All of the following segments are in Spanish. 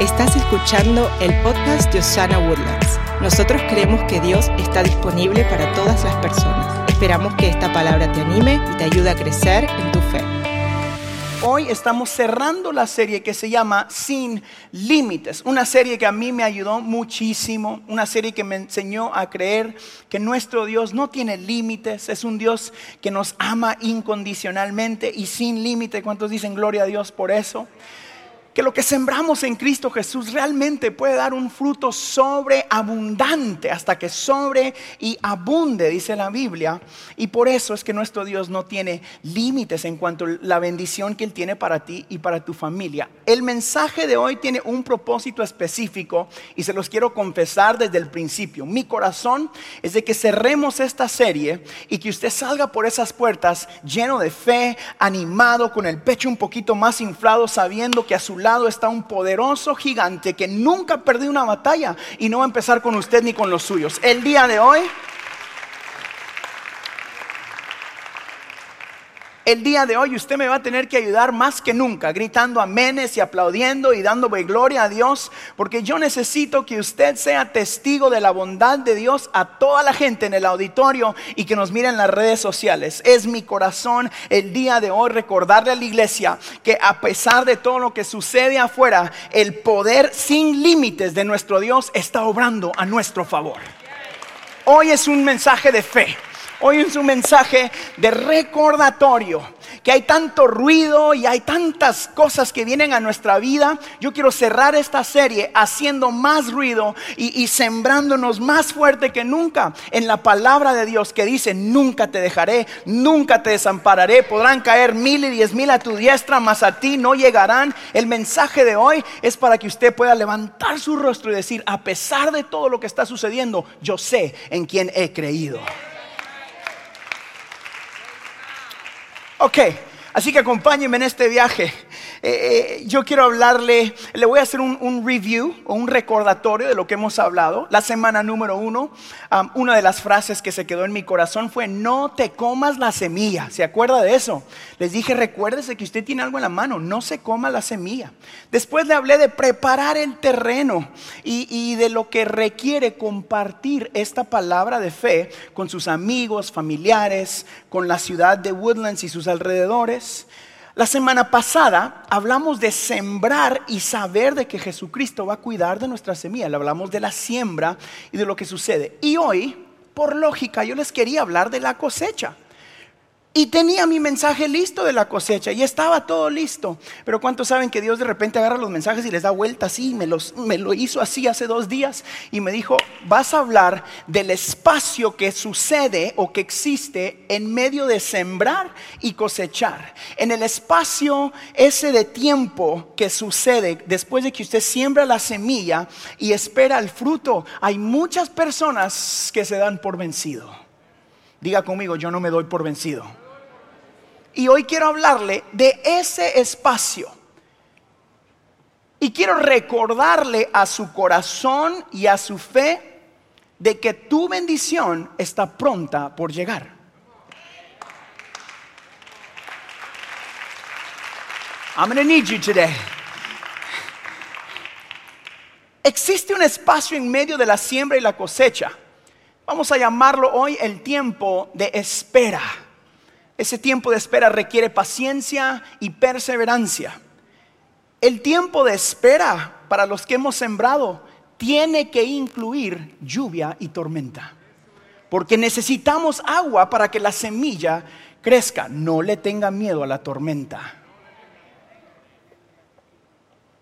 Estás escuchando el podcast de Osana Woodlands. Nosotros creemos que Dios está disponible para todas las personas. Esperamos que esta palabra te anime y te ayude a crecer en tu fe. Hoy estamos cerrando la serie que se llama Sin Límites, una serie que a mí me ayudó muchísimo, una serie que me enseñó a creer que nuestro Dios no tiene límites, es un Dios que nos ama incondicionalmente y sin límite. ¿Cuántos dicen gloria a Dios por eso? Que lo que sembramos en Cristo Jesús realmente puede dar un fruto sobreabundante hasta que sobre y abunde, dice la Biblia. Y por eso es que nuestro Dios no tiene límites en cuanto a la bendición que Él tiene para ti y para tu familia. El mensaje de hoy tiene un propósito específico y se los quiero confesar desde el principio. Mi corazón es de que cerremos esta serie y que usted salga por esas puertas lleno de fe, animado, con el pecho un poquito más inflado, sabiendo que a su lado está un poderoso gigante que nunca ha perdido una batalla y no va a empezar con usted ni con los suyos. El día de hoy el día de hoy usted me va a tener que ayudar más que nunca, gritando amenes y aplaudiendo y dándole gloria a Dios, porque yo necesito que usted sea testigo de la bondad de Dios a toda la gente en el auditorio y que nos mire en las redes sociales. Es mi corazón el día de hoy recordarle a la iglesia que a pesar de todo lo que sucede afuera, el poder sin límites de nuestro Dios está obrando a nuestro favor. Hoy es un mensaje de fe. Hoy es un mensaje de recordatorio, que hay tanto ruido y hay tantas cosas que vienen a nuestra vida. Yo quiero cerrar esta serie haciendo más ruido y, sembrándonos más fuerte que nunca en la palabra de Dios que dice, nunca te dejaré, nunca te desampararé. Podrán caer mil y diez mil a tu diestra, mas a ti no llegarán. El mensaje de hoy es para que usted pueda levantar su rostro y decir, a pesar de todo lo que está sucediendo, yo sé en quién he creído. Ok, así que acompáñenme en este viaje. Eh, eh, yo quiero hablarle, le voy a hacer un, review o un recordatorio de lo que hemos hablado. La semana número uno, una de las frases que se quedó en mi corazón fue, no te comas la semilla. ¿Se acuerda de eso? Les dije, recuérdese que usted tiene algo en la mano, no se coma la semilla. Después le hablé de preparar el terreno y, y de lo que requiere compartir esta palabra de fe con sus amigos, familiares, con la ciudad de Woodlands y sus alrededores. La semana pasada hablamos de sembrar y saber de que Jesucristo va a cuidar de nuestra semilla. Le hablamos de la siembra y de lo que sucede. Y hoy, por lógica, yo les quería hablar de la cosecha. Y tenía mi mensaje listo de la cosecha y estaba todo listo. Pero ¿cuántos saben que Dios de repente agarra los mensajes y les da vuelta así? Me, me lo hizo así hace dos días y me dijo, vas a hablar del espacio que sucede o que existe en medio de sembrar y cosechar. En el espacio ese de tiempo que sucede después de que usted siembra la semilla y espera el fruto, hay muchas personas que se dan por vencido. Diga conmigo, yo no me doy por vencido. Y hoy quiero hablarle de ese espacio. Y quiero recordarle a su corazón y a su fe de que tu bendición está pronta por llegar. I'm going need you today. Existe un espacio en medio de la siembra y la cosecha. Vamos a llamarlo hoy el tiempo de espera. Ese tiempo de espera requiere paciencia y perseverancia. El tiempo de espera para los que hemos sembrado tiene que incluir lluvia y tormenta. Porque necesitamos agua para que la semilla crezca. No le tenga miedo a la tormenta.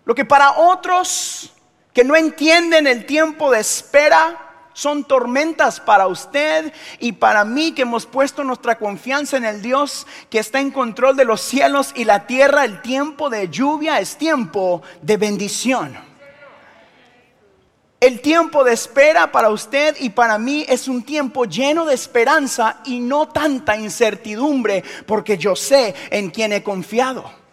Lo que para otros que no entienden el tiempo de espera, son tormentas para usted y para mí que hemos puesto nuestra confianza en el Dios que está en control de los cielos y la tierra. El tiempo de lluvia es tiempo de bendición. El tiempo de espera para usted y para mí es un tiempo lleno de esperanza y no tanta incertidumbre porque yo sé en quién he confiado.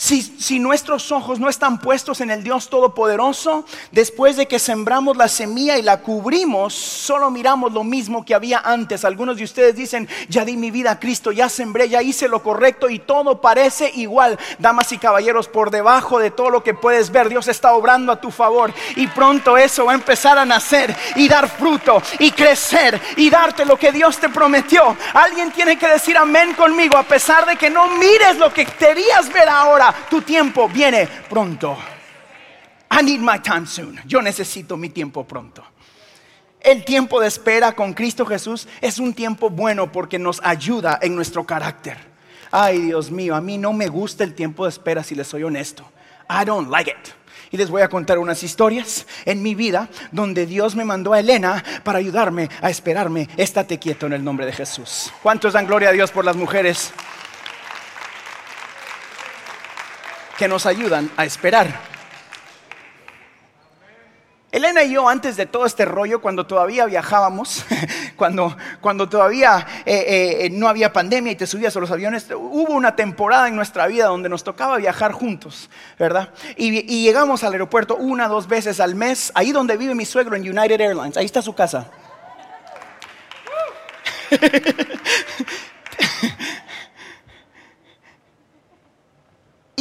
Si, nuestros ojos no están puestos en el Dios Todopoderoso, después de que sembramos la semilla y la cubrimos, solo miramos lo mismo que había antes. Algunos de ustedes dicen, ya di mi vida a Cristo, ya sembré, ya hice lo correcto y todo parece igual. Damas y caballeros, por debajo de todo lo que puedes ver, Dios está obrando a tu favor y pronto eso va a empezar a nacer y dar fruto y crecer y darte lo que Dios te prometió. Alguien tiene que decir amén conmigo a pesar de que no mires lo que querías ver ahora tu tiempo viene pronto. I need my time soon. Yo necesito mi tiempo pronto. El tiempo de espera con Cristo Jesús es un tiempo bueno porque nos ayuda en nuestro carácter. Ay, Dios mío, a mí no me gusta el tiempo de espera si les soy honesto. I don't like it. Y les voy a contar unas historias en mi vida donde Dios me mandó a Elena para ayudarme a esperarme. Estate quieto en el nombre de Jesús. ¿Cuántos dan gloria a Dios por las mujeres? Que nos ayudan a esperar. Elena y yo, antes de todo este rollo, cuando todavía viajábamos, cuando, cuando todavía eh, eh, no había pandemia y te subías a los aviones, hubo una temporada en nuestra vida donde nos tocaba viajar juntos, ¿verdad? Y, y llegamos al aeropuerto una, dos veces al mes, ahí donde vive mi suegro en United Airlines, ahí está su casa.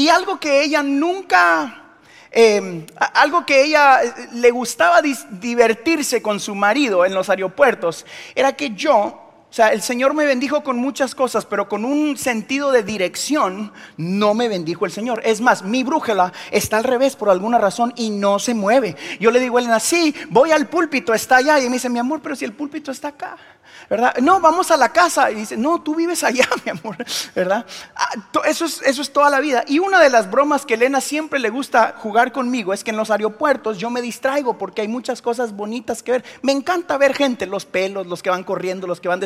Algo que ella nunca, em, algo que ella eh, le gustaba divertirse con su marido en los aeropuertos, era que yo, o sea, el Señor me bendijo con muchas cosas, pero con un sentido de dirección no me bendijo el Señor. Es más, mi brújula está al revés por alguna razón y no se mueve. Yo le digo a Elena, sí, voy al púlpito, está allá. Y me dice, mi amor, pero si el púlpito está acá. ¿verdad? No, vamos a la casa. Y dice, no, tú vives allá, mi amor, ¿verdad? Ah, eso es, eso es toda la vida. Y una de las bromas que Elena siempre le gusta jugar conmigo es que en los aeropuertos yo me distraigo porque hay muchas cosas bonitas que ver. Me encanta ver gente, los pelos, los que van corriendo, los que van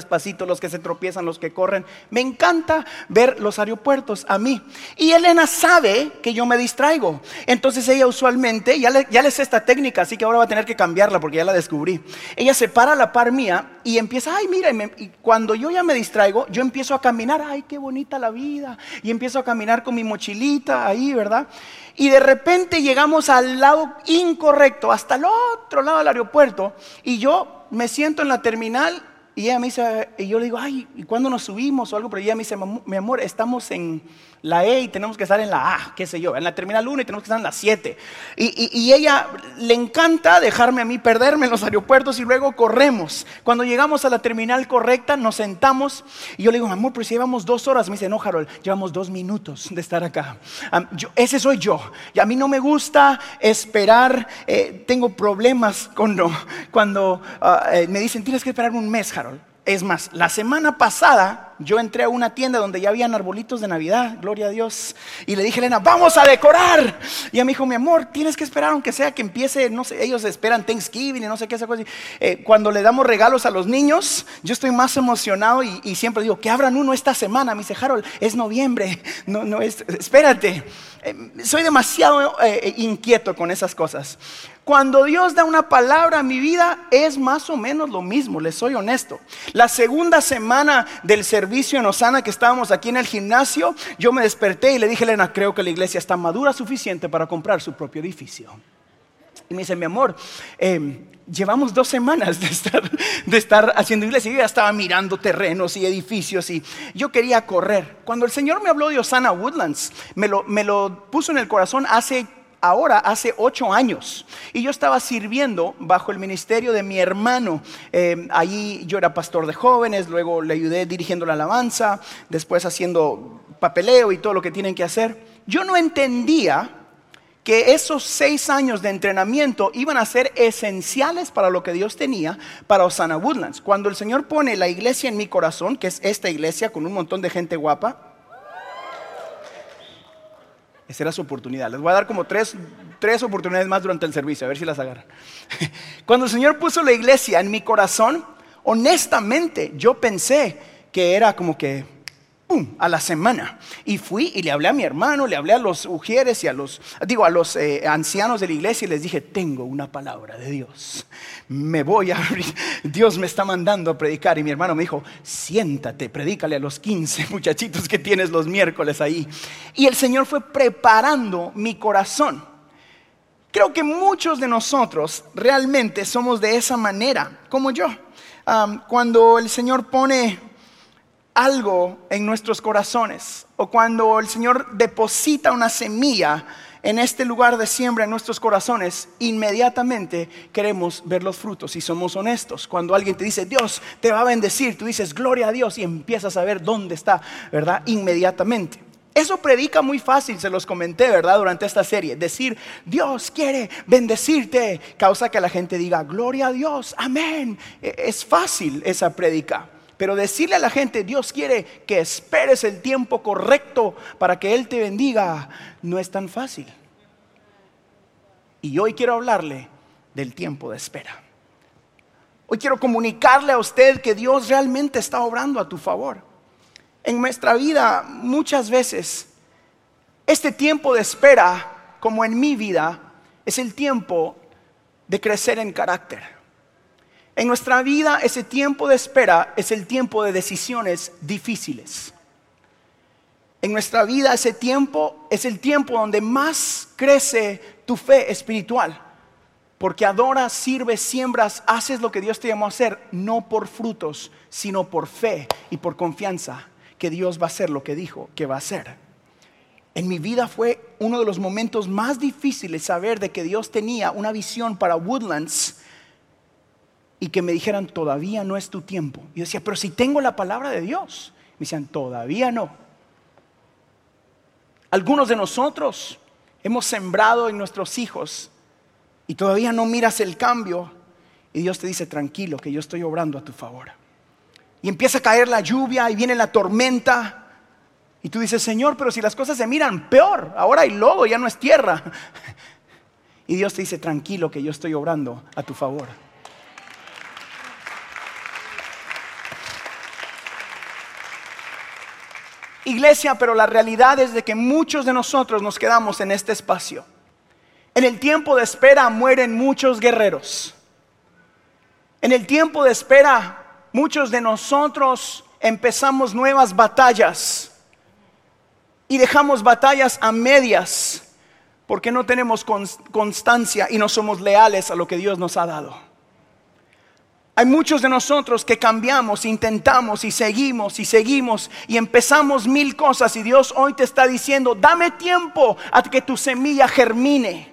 los que se tropiezan, los que corren. Me encanta ver los aeropuertos a mí. Y Elena sabe que yo me distraigo. Entonces ella usualmente, ya le, ya sé esta técnica, así que ahora va a tener que cambiarla porque ya la descubrí. Ella se para a la par mía y empieza, ay, mira, y, cuando yo ya me distraigo, yo empiezo a caminar, ay, qué bonita la vida, y empiezo a caminar con mi mochilita ahí, ¿verdad? Y de repente llegamos al lado incorrecto, hasta el otro lado del aeropuerto, y yo me siento en la terminal y ella me dice, y yo le digo, ay, ¿y cuándo nos subimos o algo? Pero ella me dice, mi amor, estamos en la E y tenemos que estar en la A, qué sé yo, en la terminal 1 y tenemos que estar en la 7. Y, ella le encanta dejarme a mí perderme en los aeropuertos y luego corremos. Cuando llegamos a la terminal correcta, nos sentamos y yo le digo, amor, pero si llevamos dos horas, me dice, no, Harold, llevamos dos minutos de estar acá. ese soy yo. Y a mí no me gusta esperar, eh, tengo problemas cuando, cuando ah, eh, me dicen, tienes que esperar un mes, Harold. Es más, la semana pasada yo entré a una tienda donde ya habían arbolitos de Navidad, gloria a Dios, y le dije a Elena, vamos a decorar. Y ella me dijo, mi amor, tienes que esperar aunque sea que empiece, no sé, ellos esperan Thanksgiving y no sé qué, esa cosa. Eh, cuando le damos regalos a los niños, yo estoy más emocionado y, siempre digo, que abran uno esta semana. Me dice, Harold, es noviembre, no, no es, espérate. Eh, soy demasiado eh, inquieto con esas cosas. Cuando Dios da una palabra a mi vida es más o menos lo mismo, les soy honesto. La segunda semana del servicio en Osana que estábamos aquí en el gimnasio, yo me desperté y le dije Elena, creo que la iglesia está madura suficiente para comprar su propio edificio. Y me dice, mi amor, em, llevamos dos semanas de estar, haciendo iglesia. Yo ya estaba mirando terrenos y edificios y yo quería correr. Cuando el Señor me habló de Osana Woodlands, me lo puso en el corazón hace ahora hace ocho años. Y yo estaba sirviendo bajo el ministerio de mi hermano. Eh, allí yo era pastor de jóvenes, luego le ayudé dirigiendo la alabanza, después haciendo papeleo y todo lo que tienen que hacer. Yo no entendía que esos seis años de entrenamiento iban a ser esenciales para lo que Dios tenía para Osana Woodlands. Cuando el Señor pone la iglesia en mi corazón, que es esta iglesia con un montón de gente guapa, esa era su oportunidad. Les voy a dar como tres, tres oportunidades más durante el servicio, a ver si las agarran. Cuando el Señor puso la iglesia en mi corazón, honestamente yo pensé que era como que a la semana. Y fui y le hablé a mi hermano, le hablé a los ujieres y a los, digo, a los eh, ancianos de la iglesia y les dije, tengo una palabra de Dios. Me voy a abrir. Dios me está mandando a predicar. Y mi hermano me dijo, siéntate, predícale a los 15 muchachitos que tienes los miércoles ahí. Y el Señor fue preparando mi corazón. Creo que muchos de nosotros realmente somos de esa manera, como yo. cuando el Señor pone algo en nuestros corazones o cuando el Señor deposita una semilla en este lugar de siembra en nuestros corazones, inmediatamente queremos ver los frutos y somos honestos. Cuando alguien te dice, Dios te va a bendecir, tú dices, gloria a Dios y empiezas a ver dónde está, ¿verdad? Inmediatamente. Eso predica muy fácil, se los comenté, ¿verdad? Durante esta serie. Decir, Dios quiere bendecirte, causa que la gente diga, gloria a Dios, amén. E, es fácil esa predica. Pero decirle a la gente, Dios quiere que esperes el tiempo correcto para que Él te bendiga, no es tan fácil. Y hoy quiero hablarle del tiempo de espera. Hoy quiero comunicarle a usted que Dios realmente está obrando a tu favor. En nuestra vida muchas veces este tiempo de espera, como en mi vida, es el tiempo de crecer en carácter. En nuestra vida ese tiempo de espera es el tiempo de decisiones difíciles. En nuestra vida ese tiempo es el tiempo donde más crece tu fe espiritual. Porque adoras, sirves, siembras, haces lo que Dios te llamó a hacer, no por frutos, sino por fe y por confianza que Dios va a hacer lo que dijo que va a hacer. En mi vida fue uno de los momentos más difíciles saber de que Dios tenía una visión para Woodlands y que me dijeran, todavía no es tu tiempo. Y yo decía, pero si tengo la palabra de Dios. Me decían, todavía no. Algunos de nosotros hemos sembrado en nuestros hijos y todavía no miras el cambio. Y Dios te dice, tranquilo, que yo estoy obrando a tu favor y empieza a caer la lluvia y viene la tormenta. Y tú dices, Señor, pero si las cosas se miran peor, ahora hay lodo, ya no es tierra. Y Dios te dice, tranquilo que yo estoy obrando a tu favor. Iglesia, pero la realidad es de que muchos de nosotros nos quedamos en este espacio. En el tiempo de espera mueren muchos guerreros. En el tiempo de espera Muchos de nosotros empezamos nuevas batallas y dejamos batallas a medias porque no tenemos constancia y no somos leales a lo que Dios nos ha dado. Hay muchos de nosotros que cambiamos, intentamos y seguimos y seguimos y empezamos mil cosas y Dios hoy te está diciendo, dame tiempo a que tu semilla germine.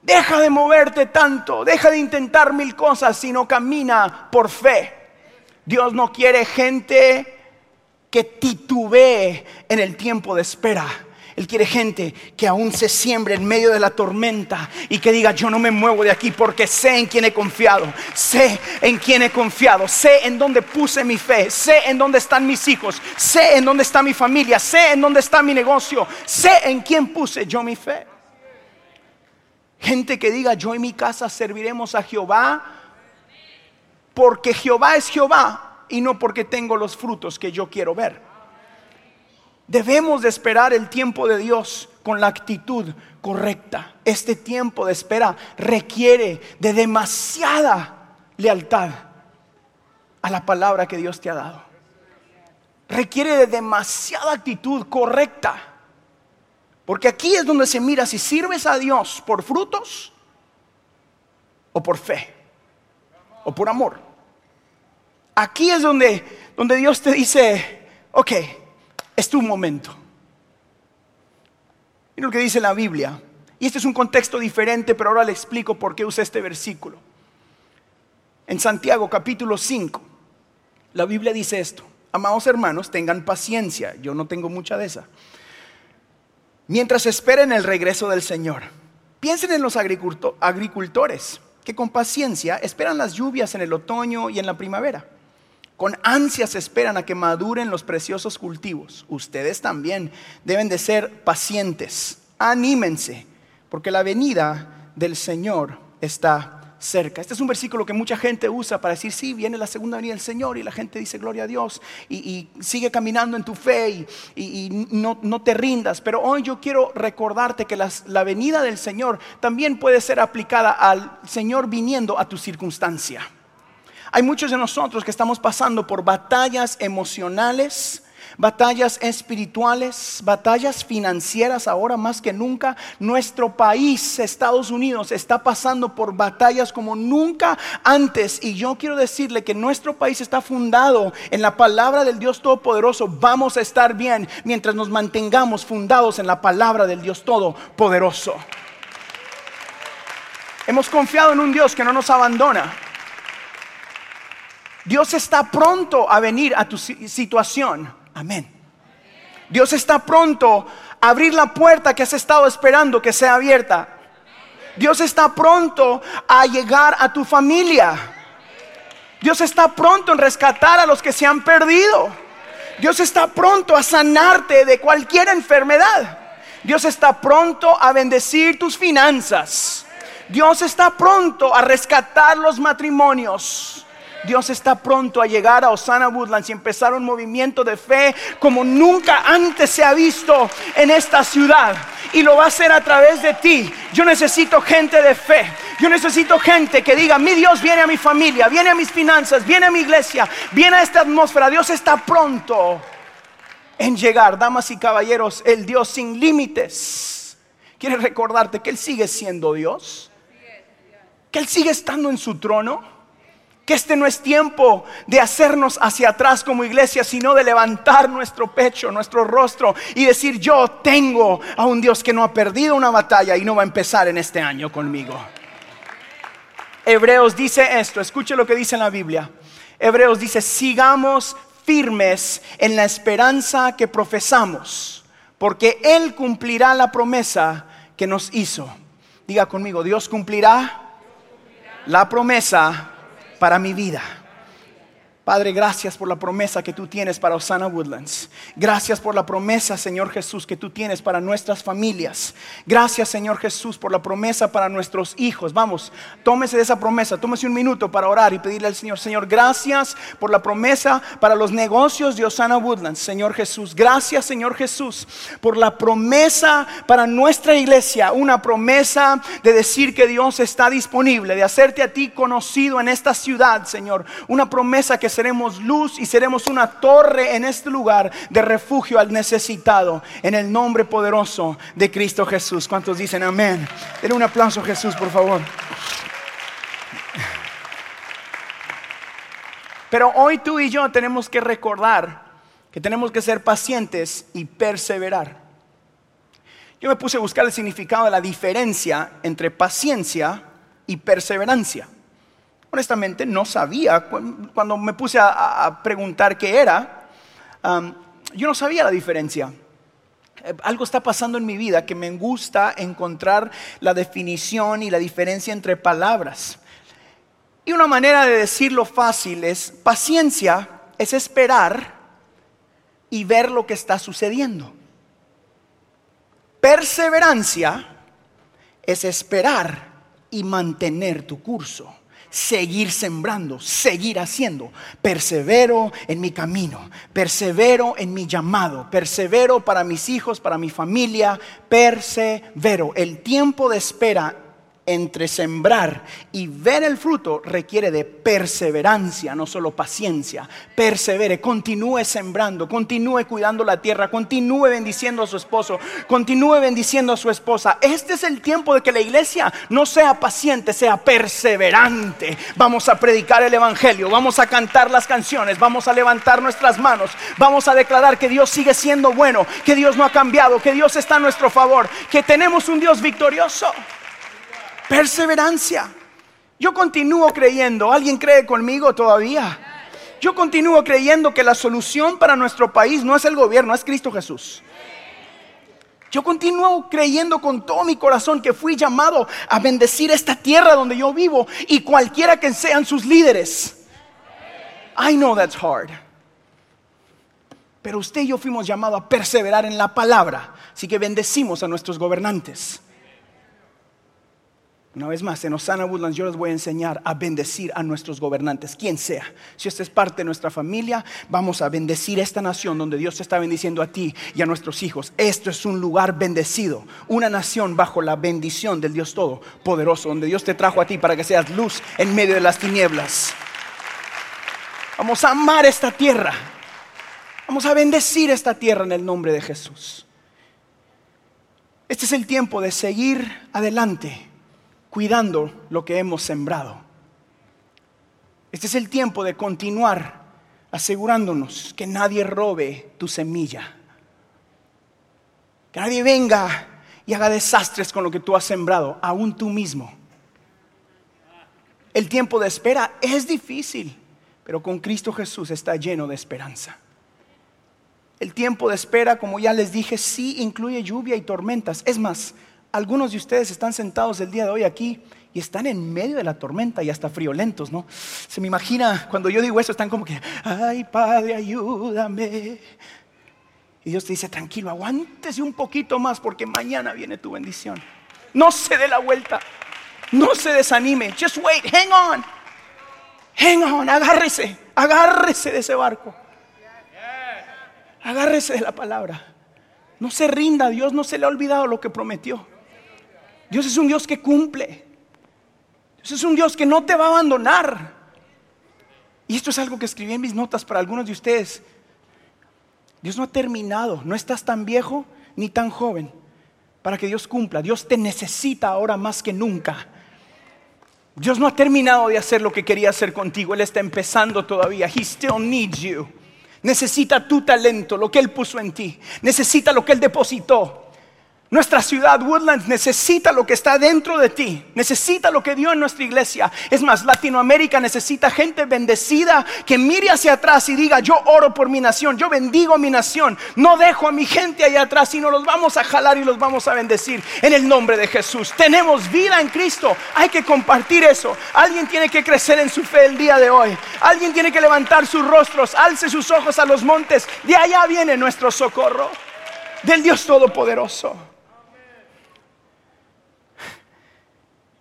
Deja de moverte tanto, deja de intentar mil cosas, sino camina por fe. Dios no quiere gente que titubee en el tiempo de espera. Él quiere gente que aún se siembre en medio de la tormenta y que diga, yo no me muevo de aquí porque sé en quién he confiado, sé en quién he confiado, sé en dónde puse mi fe, sé en dónde están mis hijos, sé en dónde está mi familia, sé en dónde está mi negocio, sé en quién puse yo mi fe. Gente que diga, yo en mi casa serviremos a Jehová porque Jehová es Jehová y no porque tengo los frutos que yo quiero ver. Debemos de esperar el tiempo de Dios con la actitud correcta. Este tiempo de espera requiere de demasiada lealtad a la palabra que Dios te ha dado. Requiere de demasiada actitud correcta. Porque aquí es donde se mira si sirves a Dios por frutos o por fe o por amor. Aquí es donde, donde Dios te dice, ok, es tu momento. Mira lo que dice la Biblia. Y este es un contexto diferente, pero ahora le explico por qué usa este versículo. En Santiago capítulo 5, la Biblia dice esto. Amados hermanos, tengan paciencia. Yo no tengo mucha de esa mientras esperen el regreso del Señor. Piensen en los agricultores que con paciencia esperan las lluvias en el otoño y en la primavera. Con ansias esperan a que maduren los preciosos cultivos. Ustedes también deben de ser pacientes. Anímense, porque la venida del Señor está cerca. Este es un versículo que mucha gente usa para decir, sí, viene la segunda venida del Señor y la gente dice, gloria a Dios, y, sigue caminando en tu fe y, no, te rindas. Pero hoy yo quiero recordarte que la venida del Señor también puede ser aplicada al Señor viniendo a tu circunstancia. Hay muchos de nosotros que estamos pasando por batallas emocionales, batallas espirituales, batallas financieras ahora más que nunca. Nuestro país, Estados Unidos, está pasando por batallas como nunca antes. Y yo quiero decirle que nuestro país está fundado en la palabra del Dios Todopoderoso. Vamos a estar bien mientras nos mantengamos fundados en la palabra del Dios Todopoderoso. Hemos confiado en un Dios que no nos abandona. Dios está pronto a venir a tu situación. Amén. Dios está pronto a abrir la puerta que has estado esperando que sea abierta. Dios está pronto a llegar a tu familia. Dios está pronto en rescatar a los que se han perdido. Dios está pronto a sanarte de cualquier enfermedad. Dios está pronto a bendecir tus finanzas. Dios está pronto a rescatar los matrimonios. Dios está pronto a llegar a Osana Woodlands y empezar un movimiento de fe como nunca antes se ha visto en esta ciudad. Y lo va a hacer a través de ti. Yo necesito gente de fe. Yo necesito gente que diga, mi Dios viene a mi familia, viene a mis finanzas, viene a mi iglesia, viene a esta atmósfera. Dios está pronto en llegar. Damas y caballeros, el Dios sin límites. Quiere recordarte que Él sigue siendo Dios. Que Él sigue estando en su trono que este no es tiempo de hacernos hacia atrás como iglesia, sino de levantar nuestro pecho, nuestro rostro y decir, yo tengo a un Dios que no ha perdido una batalla y no va a empezar en este año conmigo. Hebreos dice esto, escuche lo que dice en la Biblia. Hebreos dice, sigamos firmes en la esperanza que profesamos, porque Él cumplirá la promesa que nos hizo. Diga conmigo, Dios cumplirá la promesa para mi vida. Padre, gracias por la promesa que tú tienes para Osana Woodlands. Gracias por la promesa, Señor Jesús, que tú tienes para nuestras familias. Gracias, Señor Jesús, por la promesa para nuestros hijos. Vamos, tómese de esa promesa, tómese un minuto para orar y pedirle al Señor, Señor, gracias por la promesa para los negocios de Osana Woodlands, Señor Jesús. Gracias, Señor Jesús, por la promesa para nuestra iglesia. Una promesa de decir que Dios está disponible, de hacerte a ti conocido en esta ciudad, Señor. Una promesa que seremos luz y seremos una torre en este lugar de refugio al necesitado. En el nombre poderoso de Cristo Jesús. ¿Cuántos dicen amén? Denle un aplauso a Jesús, por favor. Pero hoy tú y yo tenemos que recordar que tenemos que ser pacientes y perseverar. Yo me puse a buscar el significado de la diferencia entre paciencia y perseverancia honestamente no sabía. Cuando me puse a, preguntar qué era, yo no sabía la diferencia. Eh, algo está pasando en mi vida que me gusta encontrar la definición y la diferencia entre palabras. Y una manera de decirlo fácil es, paciencia es esperar y ver lo que está sucediendo. Perseverancia es esperar y mantener tu curso seguir sembrando, seguir haciendo. Persevero en mi camino, persevero en mi llamado, persevero para mis hijos, para mi familia, persevero. El tiempo de espera entre sembrar y ver el fruto requiere de perseverancia, no solo paciencia. Persevere, continúe sembrando, continúe cuidando la tierra, continúe bendiciendo a su esposo, continúe bendiciendo a su esposa. Este es el tiempo de que la iglesia no sea paciente, sea perseverante. Vamos a predicar el evangelio, vamos a cantar las canciones, vamos a levantar nuestras manos, vamos a declarar que Dios sigue siendo bueno, que Dios no ha cambiado, que Dios está a nuestro favor, que tenemos un Dios victorioso. Perseverancia. Yo continúo creyendo, ¿alguien cree conmigo todavía? Yo continúo creyendo que la solución para nuestro país no es el gobierno, es Cristo Jesús. Yo continúo creyendo con todo mi corazón que fui llamado a bendecir esta tierra donde yo vivo y cualquiera que sean sus líderes. I know that's hard. Pero usted y yo fuimos llamados a perseverar en la palabra. Así que bendecimos a nuestros gobernantes. Una vez más, en Osana Woodlands yo les voy a enseñar a bendecir a nuestros gobernantes, quien sea. Si usted es parte de nuestra familia, vamos a bendecir esta nación donde Dios te está bendiciendo a ti y a nuestros hijos. Esto es un lugar bendecido, una nación bajo la bendición del Dios Todopoderoso, donde Dios te trajo a ti para que seas luz en medio de las tinieblas. Vamos a amar esta tierra. Vamos a bendecir esta tierra en el nombre de Jesús. Este es el tiempo de seguir adelante cuidando lo que hemos sembrado. Este es el tiempo de continuar asegurándonos que nadie robe tu semilla. Que nadie venga y haga desastres con lo que tú has sembrado, aún tú mismo. El tiempo de espera es difícil, pero con Cristo Jesús está lleno de esperanza. El tiempo de espera, como ya les dije, sí incluye lluvia y tormentas. Es más, algunos de ustedes están sentados el día de hoy aquí y están en medio de la tormenta y hasta friolentos, ¿no? Se me imagina, cuando yo digo eso, están como que, ay Padre, ayúdame. Y Dios te dice, tranquilo, aguántese un poquito más porque mañana viene tu bendición. No se dé la vuelta, no se desanime, just wait, hang on, hang on, agárrese, agárrese de ese barco. Agárrese de la palabra. No se rinda, Dios no se le ha olvidado lo que prometió. Dios es un Dios que cumple. Dios es un Dios que no te va a abandonar. Y esto es algo que escribí en mis notas para algunos de ustedes. Dios no ha terminado, no estás tan viejo ni tan joven para que Dios cumpla. Dios te necesita ahora más que nunca. Dios no ha terminado de hacer lo que quería hacer contigo, Él está empezando todavía. He still needs you. Necesita tu talento, lo que Él puso en ti. Necesita lo que Él depositó. Nuestra ciudad, Woodlands, necesita lo que está dentro de ti, necesita lo que dio en nuestra iglesia. Es más, Latinoamérica necesita gente bendecida que mire hacia atrás y diga, yo oro por mi nación, yo bendigo mi nación, no dejo a mi gente allá atrás, sino los vamos a jalar y los vamos a bendecir en el nombre de Jesús. Tenemos vida en Cristo, hay que compartir eso. Alguien tiene que crecer en su fe el día de hoy, alguien tiene que levantar sus rostros, alce sus ojos a los montes, de allá viene nuestro socorro, del Dios Todopoderoso.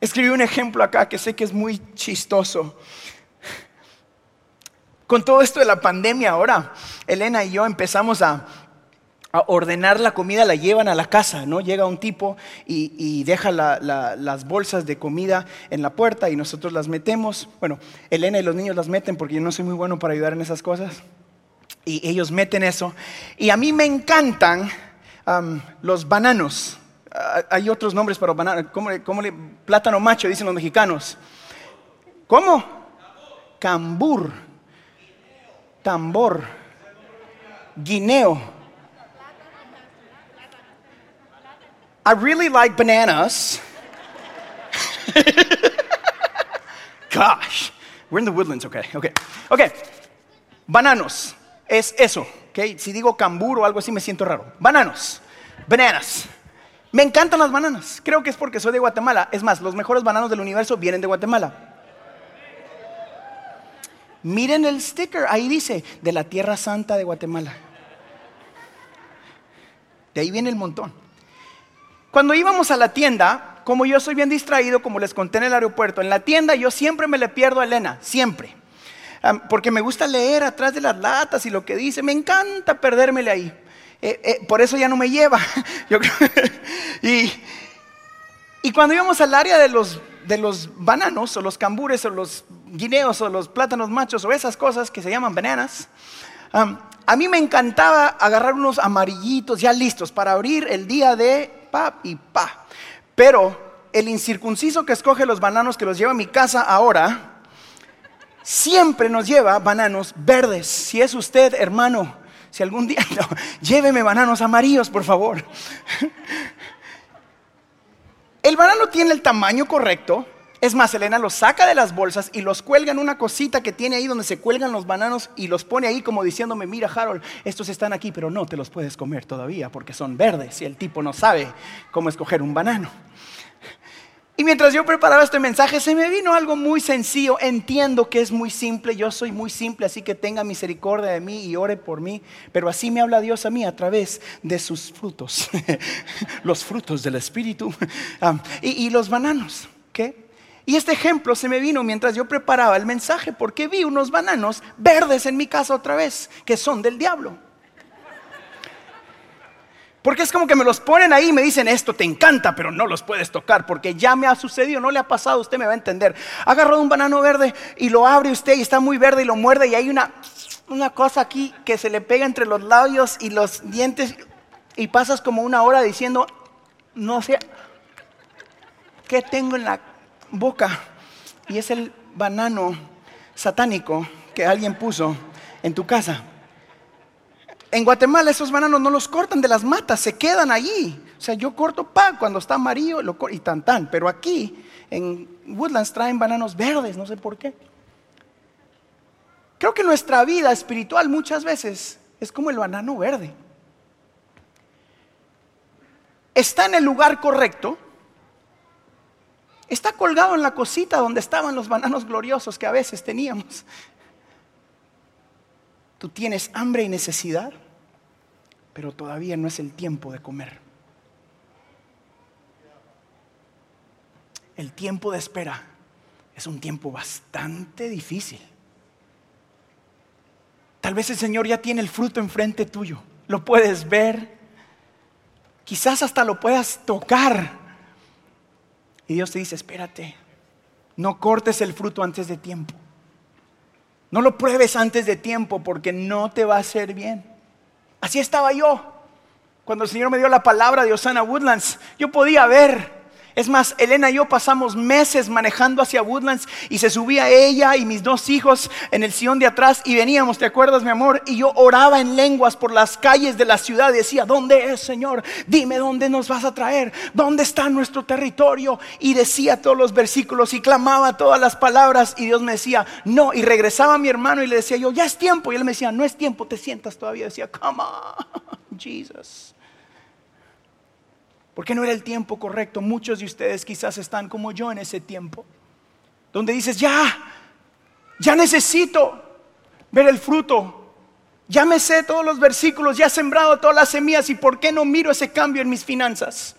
Escribí un ejemplo acá que sé que es muy chistoso. Con todo esto de la pandemia ahora, Elena y yo empezamos a, ordenar la comida, la llevan a la casa, ¿no? Llega un tipo y, deja las bolsas de comida en la puerta y nosotros las metemos. Bueno, Elena y los niños las meten porque yo no soy muy bueno para ayudar en esas cosas. Y ellos meten eso. Y a mí me encantan los bananos. Ah, hay otros nombres para banana. ¿Cómo, le, plátano macho, dicen los mexicanos. ¿Cómo? Cambur. Tambor. Guineo. I really like bananas. Gosh, we're in the woodlands, okay, okay, okay. Bananos es eso, okay. Si digo cambur o algo así me siento raro. Bananos, bananas. Me encantan las bananas. Creo que es porque soy de Guatemala. Es más, los mejores bananos del universo vienen de Guatemala. Miren el sticker, ahí dice, de la Tierra Santa de Guatemala. De ahí viene el montón. Cuando íbamos a la tienda, como yo soy bien distraído, como les conté en el aeropuerto, en la tienda yo siempre me le pierdo a Elena, siempre. porque me gusta leer atrás de las latas y lo que dice, me encanta perdérmele ahí. Eh, eh, por eso ya no me lleva. y, y, cuando íbamos al área de los, de los bananos o los cambures o los guineos o los plátanos machos o esas cosas que se llaman bananas, a mí me encantaba agarrar unos amarillitos ya listos para abrir el día de pa y pa. Pero el incircunciso que escoge los bananos que los lleva a mi casa ahora, siempre nos lleva bananos verdes. Si es usted, hermano, si algún día, lléveme bananos amarillos, por favor. El banano tiene el tamaño correcto. Es más, Elena los saca de las bolsas y los cuelga en una cosita que tiene ahí donde se cuelgan los bananos y los pone ahí como diciéndome, mira Harold, estos están aquí, pero no te los puedes comer todavía porque son verdes y el tipo no sabe cómo escoger un banano. Y mientras yo preparaba este mensaje, se me vino algo muy sencillo. Entiendo que es muy simple, yo soy muy simple, así que tenga misericordia de mí y ore por mí. Pero así me habla Dios a mí a través de sus frutos, los frutos del Espíritu ah, y, los bananos. ¿Qué? Y este ejemplo se me vino mientras yo preparaba el mensaje porque vi unos bananos verdes en mi casa otra vez, que son del diablo. Porque es como que me los ponen ahí y me dicen, esto te encanta, pero no los puedes tocar, porque ya me ha sucedido, no le ha pasado, usted me va a entender. Ha agarrado un banano verde y lo abre usted y está muy verde y lo muerde y hay una, una cosa aquí que se le pega entre los labios y los dientes y pasas como una hora diciendo, no sé, ¿qué tengo en la boca? Y es el banano satánico que alguien puso en tu casa. En Guatemala esos bananos no los cortan de las matas, se quedan allí. O sea, yo corto pa cuando está amarillo lo y tan tan, pero aquí en Woodlands traen bananos verdes, no sé por qué. Creo que nuestra vida espiritual muchas veces es como el banano verde. Está en el lugar correcto, está colgado en la cosita donde estaban los bananos gloriosos que a veces teníamos. Tú tienes hambre y necesidad, pero todavía no es el tiempo de comer. El tiempo de espera es un tiempo bastante difícil. Tal vez el Señor ya tiene el fruto enfrente tuyo. Lo puedes ver. Quizás hasta lo puedas tocar. Y Dios te dice, espérate, no cortes el fruto antes de tiempo. No lo pruebes antes de tiempo porque no te va a hacer bien. Así estaba yo. Cuando el Señor me dio la palabra de Osana Woodlands, yo podía ver es más, Elena y yo pasamos meses manejando hacia Woodlands y se subía ella y mis dos hijos en el sillón de atrás y veníamos, ¿te acuerdas, mi amor? Y yo oraba en lenguas por las calles de la ciudad decía, ¿dónde es, Señor? Dime dónde nos vas a traer, dónde está nuestro territorio. Y decía todos los versículos y clamaba todas las palabras y Dios me decía, no. Y regresaba mi hermano y le decía yo, ya es tiempo. Y él me decía, no es tiempo, te sientas todavía. decía, come on, Jesus. Porque no era el tiempo correcto. Muchos de ustedes quizás están como yo en ese tiempo, donde dices, ya, ya necesito ver el fruto. Ya me sé todos los versículos, ya he sembrado todas las semillas y ¿por qué no miro ese cambio en mis finanzas?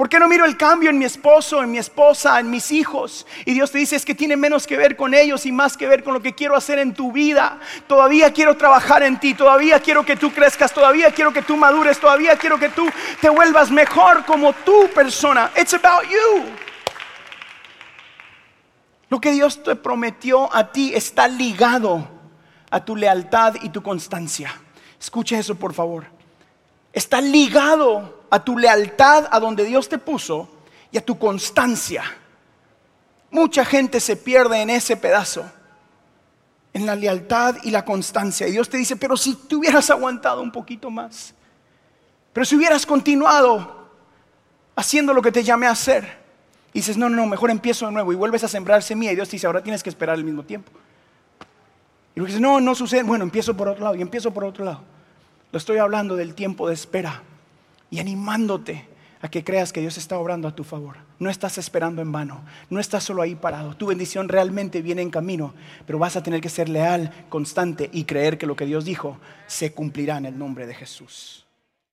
¿Por qué no miro el cambio en mi esposo, en mi esposa, en mis hijos? Y Dios te dice es que tiene menos que ver con ellos y más que ver con lo que quiero hacer en tu vida. Todavía quiero trabajar en ti, todavía quiero que tú crezcas, todavía quiero que tú madures, todavía quiero que tú te vuelvas mejor como tu persona. It's about you. Lo que Dios te prometió a ti está ligado a tu lealtad y tu constancia. Escuche eso, por favor. Está ligado a tu lealtad a donde Dios te puso y a tu constancia. Mucha gente se pierde en ese pedazo, en la lealtad y la constancia. Y Dios te dice, pero si te hubieras aguantado un poquito más, pero si hubieras continuado haciendo lo que te llamé a hacer, y dices, no, no, mejor empiezo de nuevo y vuelves a sembrar semilla y Dios te dice, ahora tienes que esperar al mismo tiempo. Y dices, no, no sucede, bueno, empiezo por otro lado y empiezo por otro lado. Lo estoy hablando del tiempo de espera y animándote a que creas que Dios está obrando a tu favor. No estás esperando en vano, no estás solo ahí parado. Tu bendición realmente viene en camino, pero vas a tener que ser leal, constante y creer que lo que Dios dijo se cumplirá en el nombre de Jesús.